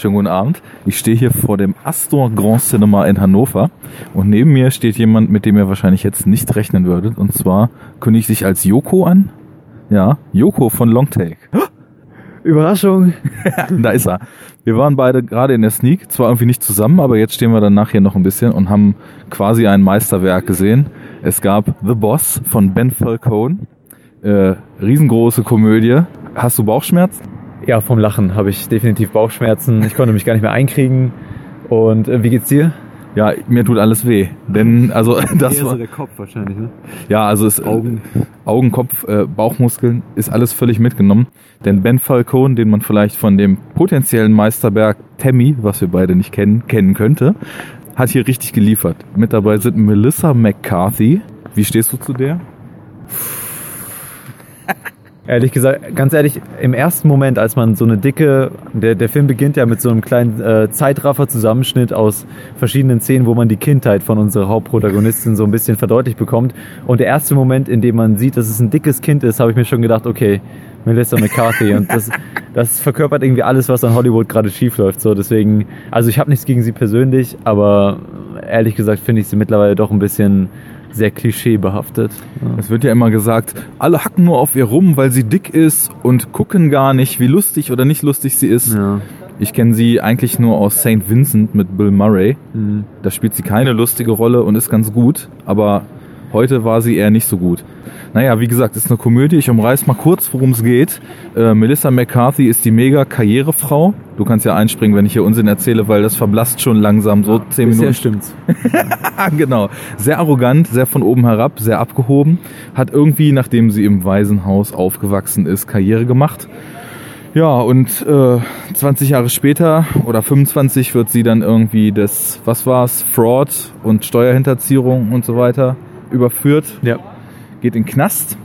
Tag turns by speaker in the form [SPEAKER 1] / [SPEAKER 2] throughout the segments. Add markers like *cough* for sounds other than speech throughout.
[SPEAKER 1] Schönen guten Abend. Ich stehe hier vor dem Astor Grand Cinema in Hannover und neben mir steht jemand, mit dem ihr wahrscheinlich jetzt nicht rechnen würdet. Und zwar kündigt sich als Joko an. Ja, Joko von Longtake.
[SPEAKER 2] Überraschung. *laughs*
[SPEAKER 1] da ist er. Wir waren beide gerade in der Sneak, zwar irgendwie nicht zusammen, aber jetzt stehen wir dann nachher noch ein bisschen und haben quasi ein Meisterwerk gesehen. Es gab The Boss von Ben Falcone. Äh, riesengroße Komödie. Hast du Bauchschmerzen?
[SPEAKER 2] Ja, vom Lachen habe ich definitiv Bauchschmerzen. Ich konnte mich gar nicht mehr einkriegen. Und äh, wie geht's dir?
[SPEAKER 1] Ja, mir tut alles weh. Denn, also, *laughs* das
[SPEAKER 2] Eher
[SPEAKER 1] war.
[SPEAKER 2] so der Kopf wahrscheinlich, ne?
[SPEAKER 1] Ja, also es,
[SPEAKER 2] Augen.
[SPEAKER 1] Augen, Kopf, äh, Bauchmuskeln ist alles völlig mitgenommen. Denn Ben Falcone, den man vielleicht von dem potenziellen Meisterberg Tammy, was wir beide nicht kennen, kennen könnte, hat hier richtig geliefert. Mit dabei sind Melissa McCarthy. Wie stehst du zu der?
[SPEAKER 2] Ehrlich gesagt, ganz ehrlich, im ersten Moment, als man so eine dicke, der, der Film beginnt ja mit so einem kleinen äh, Zeitraffer-Zusammenschnitt aus verschiedenen Szenen, wo man die Kindheit von unserer Hauptprotagonistin so ein bisschen verdeutlicht bekommt. Und der erste Moment, in dem man sieht, dass es ein dickes Kind ist, habe ich mir schon gedacht, okay, Melissa McCarthy. Und das, das verkörpert irgendwie alles, was an Hollywood gerade schief läuft. So, deswegen, also ich habe nichts gegen sie persönlich, aber ehrlich gesagt finde ich sie mittlerweile doch ein bisschen sehr klischeebehaftet. Ja.
[SPEAKER 1] Es wird ja immer gesagt, alle hacken nur auf ihr rum, weil sie dick ist und gucken gar nicht, wie lustig oder nicht lustig sie ist.
[SPEAKER 2] Ja.
[SPEAKER 1] Ich kenne sie eigentlich nur aus St. Vincent mit Bill Murray.
[SPEAKER 2] Mhm.
[SPEAKER 1] Da spielt sie keine lustige Rolle und ist ganz gut, aber heute war sie eher nicht so gut. Naja, wie gesagt, ist eine Komödie. Ich umreiß mal kurz, worum es geht. Äh, Melissa McCarthy ist die mega Karrierefrau. Du kannst ja einspringen, wenn ich hier Unsinn erzähle, weil das verblasst schon langsam so zehn Minuten.
[SPEAKER 2] stimmt's. *laughs*
[SPEAKER 1] genau. Sehr arrogant, sehr von oben herab, sehr abgehoben. Hat irgendwie, nachdem sie im Waisenhaus aufgewachsen ist, Karriere gemacht. Ja, und äh, 20 Jahre später oder 25 wird sie dann irgendwie das, was war's, Fraud und Steuerhinterziehung und so weiter überführt,
[SPEAKER 2] Ja.
[SPEAKER 1] geht in den Knast,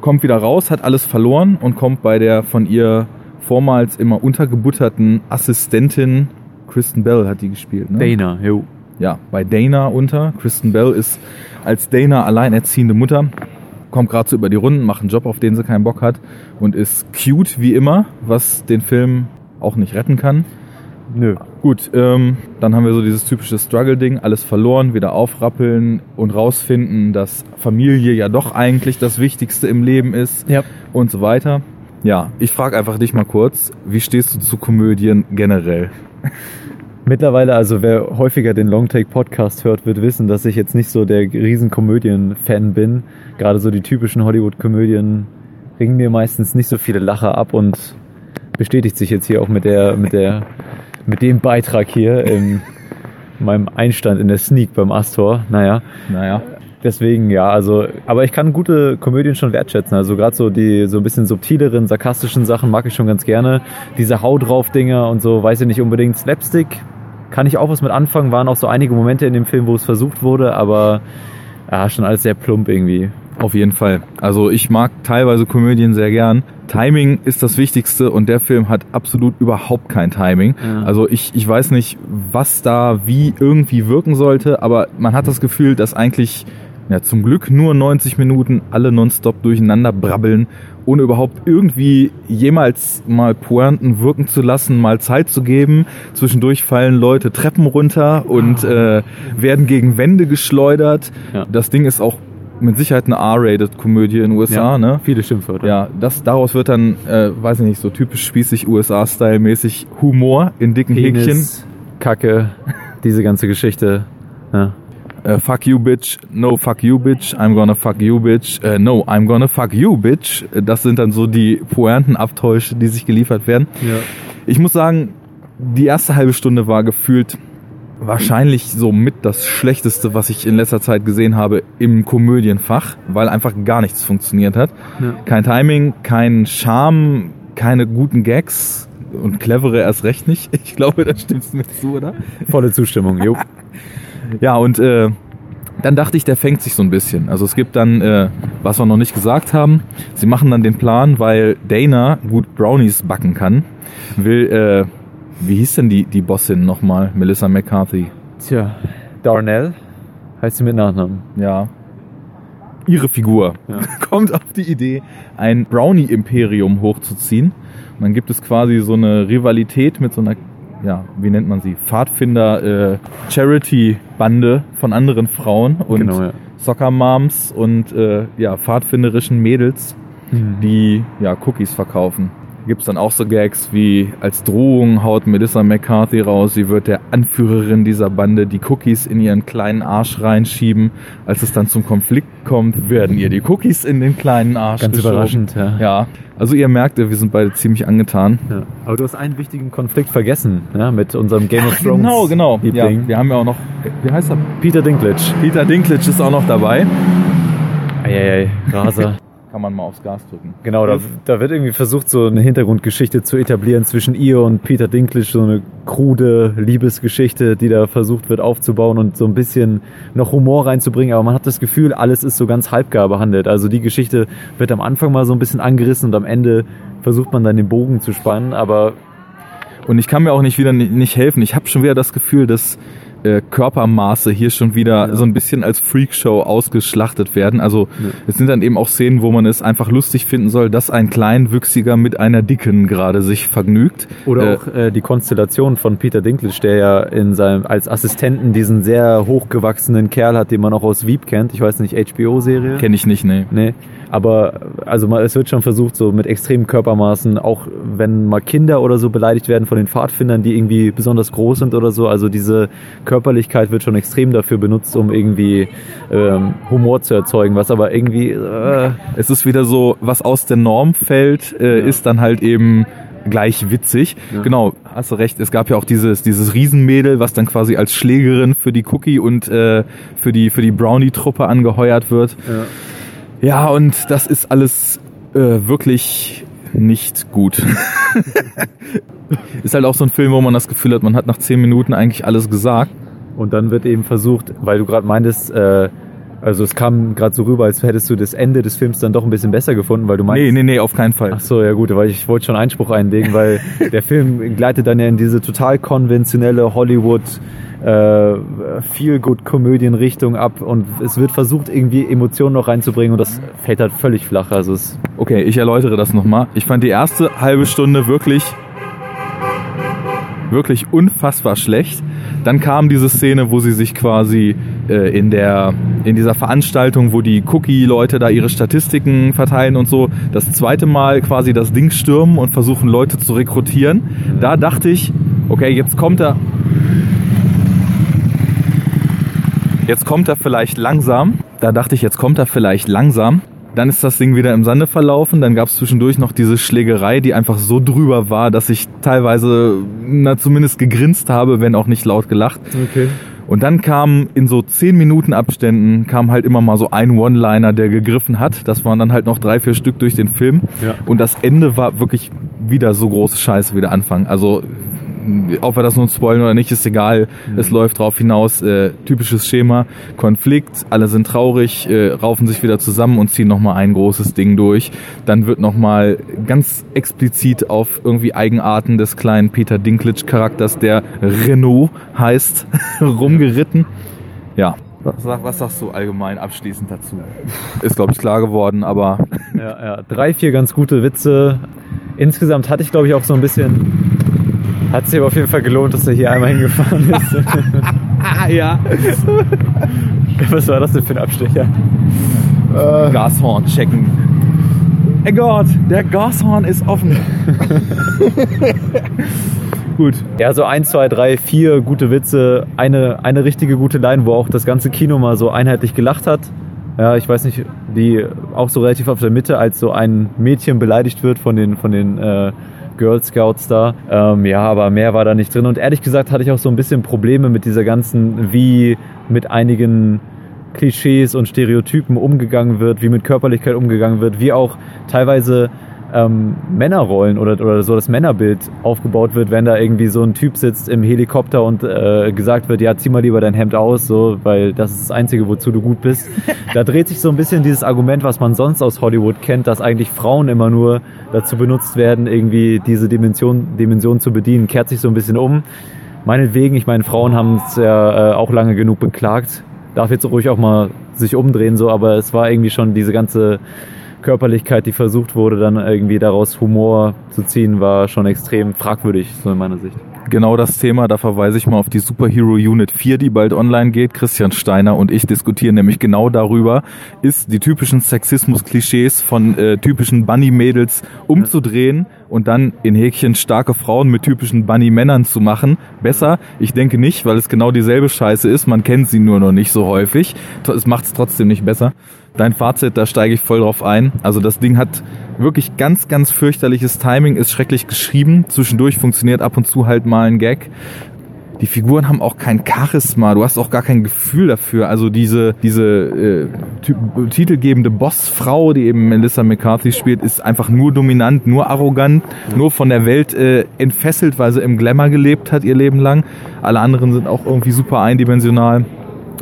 [SPEAKER 1] kommt wieder raus, hat alles verloren und kommt bei der von ihr vormals immer untergebutterten Assistentin, Kristen Bell hat die gespielt, ne?
[SPEAKER 2] Dana, jo.
[SPEAKER 1] ja, bei Dana unter. Kristen Bell ist als Dana alleinerziehende Mutter, kommt gerade so über die Runden, macht einen Job, auf den sie keinen Bock hat und ist cute wie immer, was den Film auch nicht retten kann.
[SPEAKER 2] Nö.
[SPEAKER 1] Gut, ähm, dann haben wir so dieses typische Struggle-Ding, alles verloren, wieder aufrappeln und rausfinden, dass Familie ja doch eigentlich das Wichtigste im Leben ist
[SPEAKER 2] Ja.
[SPEAKER 1] und so weiter. Ja, ich frage einfach dich mal kurz, wie stehst du zu Komödien generell?
[SPEAKER 2] Mittlerweile, also wer häufiger den Longtake Podcast hört, wird wissen, dass ich jetzt nicht so der riesen Komödien-Fan bin. Gerade so die typischen Hollywood-Komödien bringen mir meistens nicht so viele Lacher ab und bestätigt sich jetzt hier auch mit der, mit der, mit dem Beitrag hier in *laughs* meinem Einstand in der Sneak beim Astor. Naja,
[SPEAKER 1] Naja,
[SPEAKER 2] Deswegen, ja, also, aber ich kann gute Komödien schon wertschätzen. Also gerade so die so ein bisschen subtileren, sarkastischen Sachen mag ich schon ganz gerne. Diese Hau drauf Dinger und so, weiß ich nicht unbedingt. Slapstick kann ich auch was mit anfangen. Waren auch so einige Momente in dem Film, wo es versucht wurde, aber ja, schon alles sehr plump irgendwie.
[SPEAKER 1] Auf jeden Fall. Also ich mag teilweise Komödien sehr gern. Timing ist das Wichtigste und der Film hat absolut überhaupt kein Timing.
[SPEAKER 2] Ja.
[SPEAKER 1] Also ich, ich weiß nicht, was da wie irgendwie wirken sollte, aber man hat das Gefühl, dass eigentlich ja, zum Glück nur 90 Minuten alle nonstop durcheinander brabbeln, ohne überhaupt irgendwie jemals mal Pointen wirken zu lassen, mal Zeit zu geben. Zwischendurch fallen Leute Treppen runter und äh, werden gegen Wände geschleudert.
[SPEAKER 2] Ja.
[SPEAKER 1] Das Ding ist auch mit Sicherheit eine R-rated Komödie in den USA, ne?
[SPEAKER 2] Viele Schimpfwörter.
[SPEAKER 1] Ja, das daraus wird dann, äh, weiß ich nicht, so typisch spießig USA-Style-mäßig Humor in dicken Häkchen.
[SPEAKER 2] Penis, Kacke, *laughs* diese ganze Geschichte. Ja.
[SPEAKER 1] Äh, fuck you, bitch. No, fuck you, bitch. I'm gonna fuck you, bitch. Äh, no, I'm gonna fuck you, bitch. Äh, Das sind dann so die Pointenabtäusche, die sich geliefert werden.
[SPEAKER 2] Ja.
[SPEAKER 1] Ich muss sagen, die erste halbe Stunde war gefühlt wahrscheinlich so mit das Schlechteste, was ich in letzter Zeit gesehen habe im Komödienfach, weil einfach gar nichts funktioniert hat.
[SPEAKER 2] Ja.
[SPEAKER 1] Kein Timing, kein Charme, keine guten Gags und clevere erst recht nicht. *laughs* Ich glaube, da stimmst du mir zu, oder?
[SPEAKER 2] Volle Zustimmung, jo. *laughs*
[SPEAKER 1] Ja, und äh, dann dachte ich, der fängt sich so ein bisschen. Also es gibt dann, äh, was wir noch nicht gesagt haben, sie machen dann den Plan, weil Dana gut Brownies backen kann, will, äh, wie hieß denn die, die Bossin nochmal? Melissa McCarthy.
[SPEAKER 2] Tja, Darnell heißt sie mit Nachnamen.
[SPEAKER 1] Ja. Ihre Figur
[SPEAKER 2] Ja. *laughs*
[SPEAKER 1] kommt auf die Idee, ein Brownie-Imperium hochzuziehen. Und dann gibt es quasi so eine Rivalität mit so einer ja, wie nennt man sie? Pfadfinder, äh, von anderen Frauen und
[SPEAKER 2] Genau, ja.
[SPEAKER 1] Soccer-Moms und äh, ja, pfadfinderischen Mädels,
[SPEAKER 2] Mhm.
[SPEAKER 1] die ja Cookies verkaufen. Gibt's dann auch so Gags wie als Drohung haut Melissa McCarthy raus, sie wird der Anführerin dieser Bande die Cookies in ihren kleinen Arsch reinschieben. Als es dann zum Konflikt kommt, werden ihr die Cookies in den kleinen Arsch
[SPEAKER 2] Ganz
[SPEAKER 1] geschoben.
[SPEAKER 2] überraschend, ja.
[SPEAKER 1] Ja, also ihr merkt, wir sind beide ziemlich angetan.
[SPEAKER 2] Ja. Aber du hast einen wichtigen Konflikt vergessen, ja, mit unserem Game of
[SPEAKER 1] Ach,
[SPEAKER 2] Thrones.
[SPEAKER 1] genau, genau. Ja, wir haben ja auch noch, wie heißt er?
[SPEAKER 2] Peter Dinklage.
[SPEAKER 1] Peter Dinklage ist auch noch dabei.
[SPEAKER 2] Eieiei, Raser.
[SPEAKER 1] Kann man mal aufs Gas drücken.
[SPEAKER 2] Genau, da, da wird irgendwie versucht, so eine Hintergrundgeschichte zu etablieren zwischen ihr und Peter Dinklage, so eine krude Liebesgeschichte, die da versucht wird aufzubauen und so ein bisschen noch Humor reinzubringen, aber man hat das Gefühl, alles ist so ganz halbgar behandelt. Also die Geschichte wird am Anfang mal so ein bisschen angerissen und am Ende versucht man dann den Bogen zu spannen, aber
[SPEAKER 1] Und ich kann mir auch nicht wieder ni- nicht helfen. Ich habe schon wieder das Gefühl, dass äh, Körpermaße hier schon wieder so ein bisschen als Freakshow ausgeschlachtet werden. Also es sind dann eben auch Szenen, wo man es einfach lustig finden soll, dass ein Kleinwüchsiger mit einer Dicken gerade sich vergnügt.
[SPEAKER 2] Oder
[SPEAKER 1] Äh,
[SPEAKER 2] auch äh, die Konstellation von Peter Dinklage, der ja in seinem, als Assistenten diesen sehr hochgewachsenen Kerl hat, den man auch aus Veep kennt. Ich weiß nicht, HBO-Serie?
[SPEAKER 1] Kenne ich nicht, nee.
[SPEAKER 2] Nee, aber also mal, es wird schon versucht, so mit extremen Körpermaßen, auch wenn mal Kinder oder so beleidigt werden von den Pfadfindern, die irgendwie besonders groß sind oder so. Also diese Körperlichkeit wird schon extrem dafür benutzt, um irgendwie ähm, Humor zu erzeugen, was aber irgendwie äh,
[SPEAKER 1] Es ist wieder so, was aus der Norm fällt, äh,
[SPEAKER 2] Ja.
[SPEAKER 1] ist dann halt eben gleich witzig.
[SPEAKER 2] Ja.
[SPEAKER 1] Genau, hast du recht. Es gab ja auch dieses, dieses Riesenmädel, was dann quasi als Schlägerin für die Cookie und äh, für die, für die Brownie-Truppe angeheuert wird. Ja, und das ist alles äh, wirklich nicht gut. *laughs* ist halt auch so ein Film, wo man das Gefühl hat, man hat nach zehn Minuten eigentlich alles gesagt.
[SPEAKER 2] und dann wird eben versucht, weil du gerade meintest, äh, also es kam gerade so rüber, als hättest du das Ende des Films dann doch ein bisschen besser gefunden, weil du meinst,
[SPEAKER 1] Nee, nee, nee, auf keinen Fall.
[SPEAKER 2] Ach so, ja gut, weil ich wollte schon Einspruch einlegen, weil *laughs* der Film gleitet dann ja in diese total konventionelle Hollywood äh, feel good Komödienrichtung ab und es wird versucht irgendwie Emotionen noch reinzubringen und das fällt halt völlig flach. Also es
[SPEAKER 1] Okay, ich erläutere das nochmal. Ich fand die erste halbe Stunde wirklich, wirklich unfassbar schlecht. Dann kam diese Szene, wo sie sich quasi äh, in der in dieser Veranstaltung, wo die Cookie-Leute da ihre Statistiken verteilen und so, das zweite Mal quasi das Ding stürmen und versuchen Leute zu rekrutieren. Da dachte ich, okay, jetzt kommt er. Jetzt kommt er vielleicht langsam. Da dachte ich, jetzt kommt er vielleicht langsam. Dann ist das Ding wieder im Sande verlaufen. Dann gab es zwischendurch noch diese Schlägerei, die einfach so drüber war, dass ich teilweise na, zumindest gegrinst habe, wenn auch nicht laut gelacht.
[SPEAKER 2] okay.
[SPEAKER 1] Und dann kam in so 10 Minuten Abständen kam halt immer mal so ein One-Liner, der gegriffen hat. Das waren dann halt noch drei, vier Stück durch den Film.
[SPEAKER 2] Ja.
[SPEAKER 1] Und das Ende war wirklich wieder so große Scheiße wie der Anfang. Also ob wir das nun spoilen oder nicht, ist egal. Es läuft drauf hinaus. Äh, typisches Schema. Konflikt, alle sind traurig, äh, raufen sich wieder zusammen und ziehen nochmal ein großes Ding durch. Dann wird nochmal ganz explizit auf irgendwie Eigenarten des kleinen Peter Dinklage Charakters, der Renault heißt, *laughs* rumgeritten. Ja. Was, was sagst du allgemein abschließend dazu? Ist, glaube ich, klar geworden, aber
[SPEAKER 2] Ja, ja. Drei, vier ganz gute Witze. Insgesamt hatte ich, glaube ich, auch so ein bisschen. Hat sich aber auf jeden Fall gelohnt, dass er hier einmal hingefahren ist.
[SPEAKER 1] ah, *laughs* ja. *laughs*
[SPEAKER 2] Was war das denn für ein Abstecher?
[SPEAKER 1] Gashorn checken. Ey Gott, der Gashorn ist offen. *laughs* Gut.
[SPEAKER 2] Ja, so ein, zwei, drei, vier gute Witze, eine, eine richtige gute Line, wo auch das ganze Kino mal so einheitlich gelacht hat. Ja, ich weiß nicht, die auch so relativ auf der Mitte, als so ein Mädchen beleidigt wird von den, von den äh, Girl Scouts da. Ähm, ja, aber mehr war da nicht drin. Und ehrlich gesagt hatte ich auch so ein bisschen Probleme mit dieser ganzen, wie mit einigen Klischees und Stereotypen umgegangen wird, wie mit Körperlichkeit umgegangen wird, wie auch teilweise ähm, Männerrollen oder, oder so das Männerbild aufgebaut wird, wenn da irgendwie so ein Typ sitzt im Helikopter und äh, gesagt wird, ja, zieh mal lieber dein Hemd aus, so, weil das ist das Einzige, wozu du gut bist. Da dreht sich so ein bisschen dieses Argument, was man sonst aus Hollywood kennt, dass eigentlich Frauen immer nur dazu benutzt werden, irgendwie diese Dimension, Dimension zu bedienen, kehrt sich so ein bisschen um. Meinetwegen, ich meine, Frauen haben es ja äh, auch lange genug beklagt. Darf jetzt ruhig auch mal sich umdrehen, so, aber es war irgendwie schon diese ganze Körperlichkeit, die versucht wurde, dann irgendwie daraus Humor zu ziehen, war schon extrem fragwürdig, so in meiner Sicht.
[SPEAKER 1] genau das Thema. Da verweise ich mal auf die Superhero Unit 4, die bald online geht. Christian Steiner und ich diskutieren nämlich genau darüber, ist die typischen Sexismus-Klischees von äh, typischen Bunny-Mädels umzudrehen und dann in Häkchen starke Frauen mit typischen Bunny-Männern zu machen. Besser? Ich denke nicht, weil es genau dieselbe Scheiße ist. Man kennt sie nur noch nicht so häufig. Es macht es trotzdem nicht besser. Dein Fazit, da steige ich voll drauf ein. Also das Ding hat wirklich ganz, ganz fürchterliches Timing, ist schrecklich geschrieben. Zwischendurch funktioniert ab und zu halt mal ein Gag. Die Figuren haben auch kein Charisma, du hast auch gar kein Gefühl dafür. Also diese, diese äh, titelgebende Bossfrau, die eben Melissa McCarthy spielt, ist einfach nur dominant, nur arrogant, nur von der Welt äh, entfesselt, weil sie im Glamour gelebt hat ihr Leben lang. Alle anderen sind auch irgendwie super eindimensional.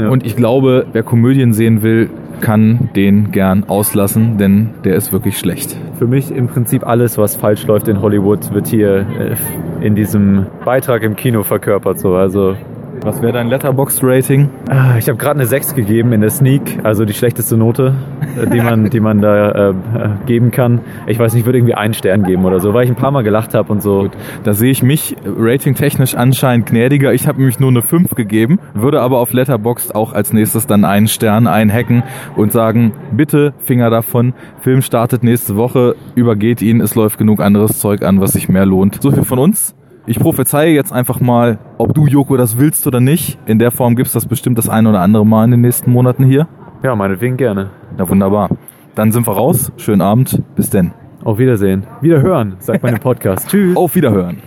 [SPEAKER 1] Ja. Und ich glaube, wer Komödien sehen will, kann den gern auslassen, denn der ist wirklich schlecht.
[SPEAKER 2] Für mich im Prinzip alles, was falsch läuft in Hollywood, wird hier äh, in diesem Beitrag im Kino verkörpert. So. Also
[SPEAKER 1] was wäre dein Letterbox-Rating?
[SPEAKER 2] Ah, ich habe gerade eine 6 gegeben in der Sneak, also die schlechteste Note, äh, die man, die man da äh, geben kann. Ich weiß nicht, ich würde irgendwie einen Stern geben oder so, weil ich ein paar Mal gelacht habe und so. Gut,
[SPEAKER 1] da sehe ich mich ratingtechnisch anscheinend gnädiger. Ich habe nämlich nur eine 5 gegeben, würde aber auf Letterboxd auch als nächstes dann einen Stern einhacken und sagen, bitte Finger davon. Film startet nächste Woche, übergeht ihn, es läuft genug anderes Zeug an, was sich mehr lohnt. So viel von uns. Ich prophezeie jetzt einfach mal, ob du, Joko, das willst oder nicht. In der Form gibt's das bestimmt das ein oder andere Mal in den nächsten Monaten hier.
[SPEAKER 2] Ja, meinetwegen gerne.
[SPEAKER 1] Na wunderbar. Dann sind wir raus. Schönen Abend. Bis denn.
[SPEAKER 2] Auf Wiedersehen. Wiederhören, sagt man im *laughs* Podcast.
[SPEAKER 1] Tschüss. Auf Wiederhören.